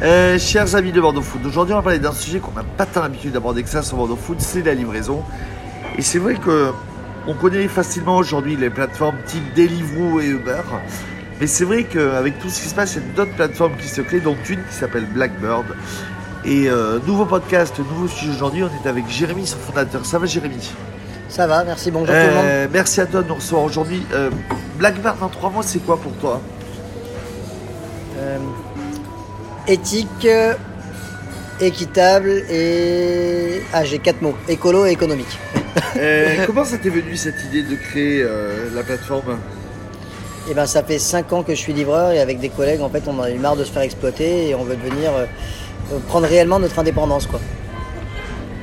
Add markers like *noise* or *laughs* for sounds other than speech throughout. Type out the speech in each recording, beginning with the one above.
Euh, chers amis de Bordeaux Food, aujourd'hui on va parler d'un sujet qu'on n'a pas tant l'habitude d'aborder que ça sur Bordeaux Food, c'est la livraison. Et c'est vrai que on connaît facilement aujourd'hui les plateformes type Deliveroo et Uber. Mais c'est vrai qu'avec tout ce qui se passe, il y a d'autres plateformes qui se créent, dont une qui s'appelle Blackbird. Et euh, nouveau podcast, nouveau sujet aujourd'hui, on est avec Jérémy, son fondateur. Ça va Jérémy? Ça va, merci, bonjour tout le monde. Euh, Merci à toi de nous recevoir aujourd'hui. Blackbird dans trois mois, c'est quoi pour toi? Éthique, euh, équitable et... Ah, j'ai quatre mots. Écolo et économique. *laughs* Euh, *laughs* Comment ça t'est venu cette idée de créer euh, la plateforme? Et ben ça fait cinq ans que je suis livreur et avec des collègues, en fait, on en a eu marre de se faire exploiter et on veut devenir... euh, prendre réellement notre indépendance, quoi.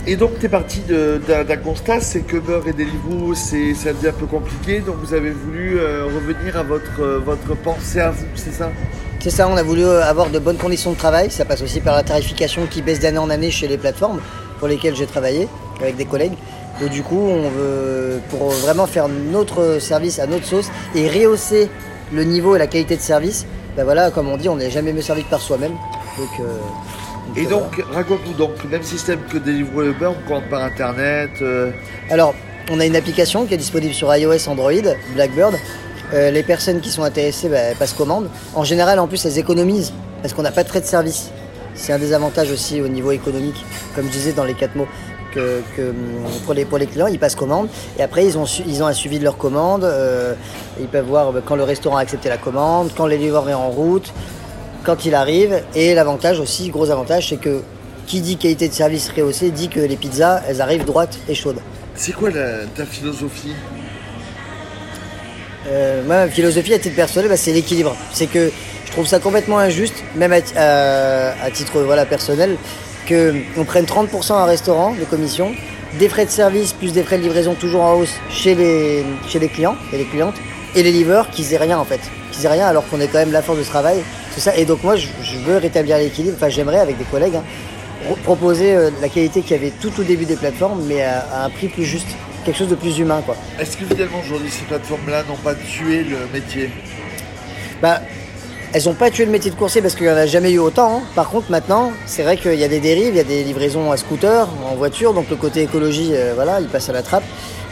Et donc, tu es parti d'un constat, c'est que Uber et Deliveroo, c'est ça devient un peu compliqué, donc vous avez voulu euh, revenir à votre, euh, votre pensée à vous, c'est ça? C'est ça, on a voulu euh, avoir de bonnes conditions de travail. Ça passe aussi par la tarification qui baisse d'année en année chez les plateformes pour lesquelles j'ai travaillé avec des collègues. Donc du coup, on veut pour vraiment faire notre service à notre sauce et rehausser le niveau et la qualité de service. Ben voilà, comme on dit, on n'est jamais mieux servi que par soi-même. Donc, euh, Et euh, donc, raconte-nous donc, même système que Deliveroo et Uber, on commande par Internet. euh, Alors, on a une application qui est disponible sur iOS, Android, Blackbird. Euh, les personnes qui sont intéressées bah, passent commande. En général, en plus, elles économisent parce qu'on n'a pas de frais de service. C'est un des avantages aussi au niveau économique, comme je disais dans les quatre mots. Que, hum, pour, les, les clients, ils passent commande et après ils ont, un suivi de leur commande. euh, ils peuvent voir bah, quand le restaurant a accepté la commande, quand le livreur est en route, quand il arrive. Et l'avantage aussi, gros avantage, c'est que qui dit qualité de service rehaussée dit que les pizzas, elles arrivent droites et chaudes. C'est quoi ta philosophie? Euh, moi, ma philosophie à titre personnel, bah, c'est l'équilibre. C'est que je trouve ça complètement injuste, même à, ti- à- à titre personnel, qu'on prenne 30% à un restaurant de commission, des frais de service plus des frais de livraison toujours en hausse chez les, clients et les clientes, et les livreurs qui aient rien en fait. Qu'ils aient rien alors qu'on est quand même la force de travail. C'est ça. Et donc moi, je, veux rétablir l'équilibre. Enfin, j'aimerais avec des collègues hein, proposer euh, la qualité qu'il y avait tout au début des plateformes, mais à, à un prix plus juste. Quelque chose de plus humain, quoi. Est-ce que finalement aujourd'hui ces plateformes-là n'ont pas tué le métier? Bah, elles n'ont pas tué le métier de coursier parce qu'il n'y en a jamais eu autant. hein. Par contre, maintenant, c'est vrai qu'il y a des dérives, il y a des livraisons à scooter, en voiture, donc le côté écologie, euh, voilà, il passe à la trappe.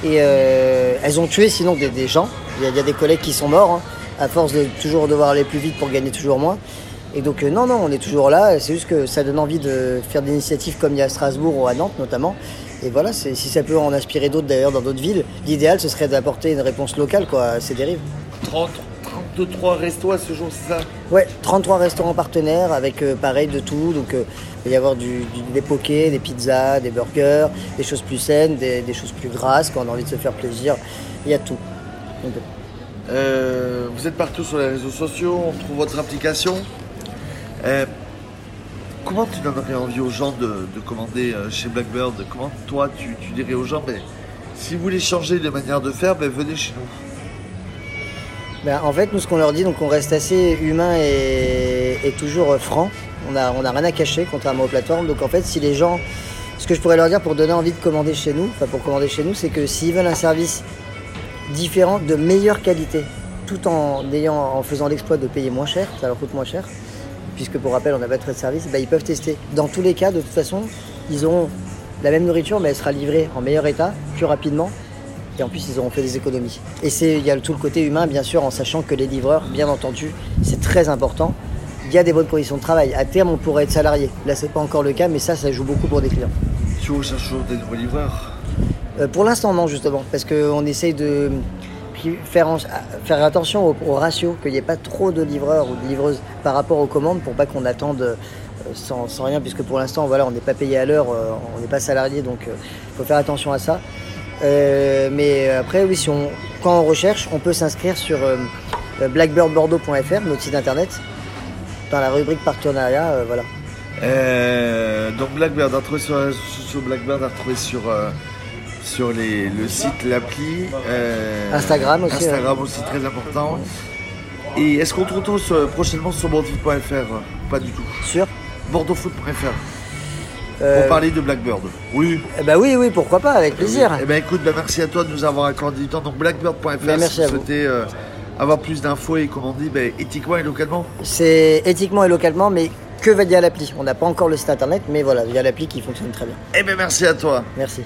Et euh, elles ont tué sinon des, des gens. Il y, a, il y a des collègues qui sont morts, hein, à force de toujours devoir aller plus vite pour gagner toujours moins. Et donc, euh, non, non, on est toujours là. C'est juste que ça donne envie de faire des initiatives comme il y a à Strasbourg ou à Nantes notamment. Et voilà, si ça peut en inspirer d'autres d'ailleurs dans d'autres villes, l'idéal ce serait d'apporter une réponse locale quoi, à ces dérives. 30, 33 restos à ce jour, c'est ça? Ouais, 33 restaurants partenaires avec euh, pareil de tout. Donc euh, il va y avoir du, du- des pokés, des pizzas, des burgers, des choses plus saines, des, des choses plus grasses quand on a envie de se faire plaisir. Il y a tout. Donc, Euh, vous êtes partout sur les réseaux sociaux, on trouve votre application. Euh, comment tu donnerais envie aux gens de, de commander euh, chez Blackbird? Comment toi tu, dirais aux gens, si vous voulez changer de manière de faire, ben, venez chez nous. Ben, en fait, nous, ce qu'on leur dit, donc on reste assez humain et, toujours euh, franc. On n'a rien à cacher, contrairement aux plateformes. Donc en fait, si les gens. Ce que je pourrais leur dire pour donner envie de commander chez nous, enfin pour commander chez nous, c'est que s'ils veulent un service différent, de meilleure qualité, tout en faisant l'exploit de payer moins cher, ça leur coûte moins cher, puisque pour rappel, on n'a pas de frais de service, ben, ils peuvent tester. Dans tous les cas, de toute façon, ils auront la même nourriture, mais elle sera livrée en meilleur état, plus rapidement, et en plus, ils auront fait des économies. Et c'est, il y a tout le côté humain, bien sûr, en sachant que les livreurs, bien entendu, c'est très important. Il y a des bonnes conditions de travail. À terme, on pourrait être salarié. Là, c'est pas encore le cas, mais ça, ça joue beaucoup pour des clients. Tu recherches toujours des nouveaux livreurs. Euh, pour l'instant, non, justement, parce qu'on essaye de faire, en- faire attention au, ratio, qu'il n'y ait pas trop de livreurs ou de livreuses par rapport aux commandes, pour pas qu'on attende euh, sans, rien, puisque pour l'instant, voilà, on n'est pas payé à l'heure, euh, on n'est pas salarié, donc il faut faire attention à ça. Euh, mais après, oui, si on, quand on recherche, on peut s'inscrire sur euh, blackbirdbordeaux.fr, notre site internet, dans la rubrique partenariat, euh, voilà. Euh, donc Blackbird, à retrouver sur, sur Blackbird, à retrouver sur, euh, sur les, le site, l'appli. euh, Instagram aussi, Instagram aussi, très important. Et est-ce qu'on te retrouve sur- prochainement sur bordeauxfoot.fr Pas du tout? Sur bordeauxfoot.fr euh, Pour parler de Blackbird. Oui. eh ben oui, oui, pourquoi pas, avec plaisir. Eh ben écoute, ben, merci à toi de nous avoir accordé du temps. Donc blackbird.fr Ben, si vous souhaitez euh, avoir plus d'infos et comme on dit, ben, éthiquement et localement. C'est éthiquement et localement, mais que via l'appli. On n'a pas encore le site internet, mais voilà, via l'appli qui fonctionne très bien. Eh bien, merci à toi. Merci.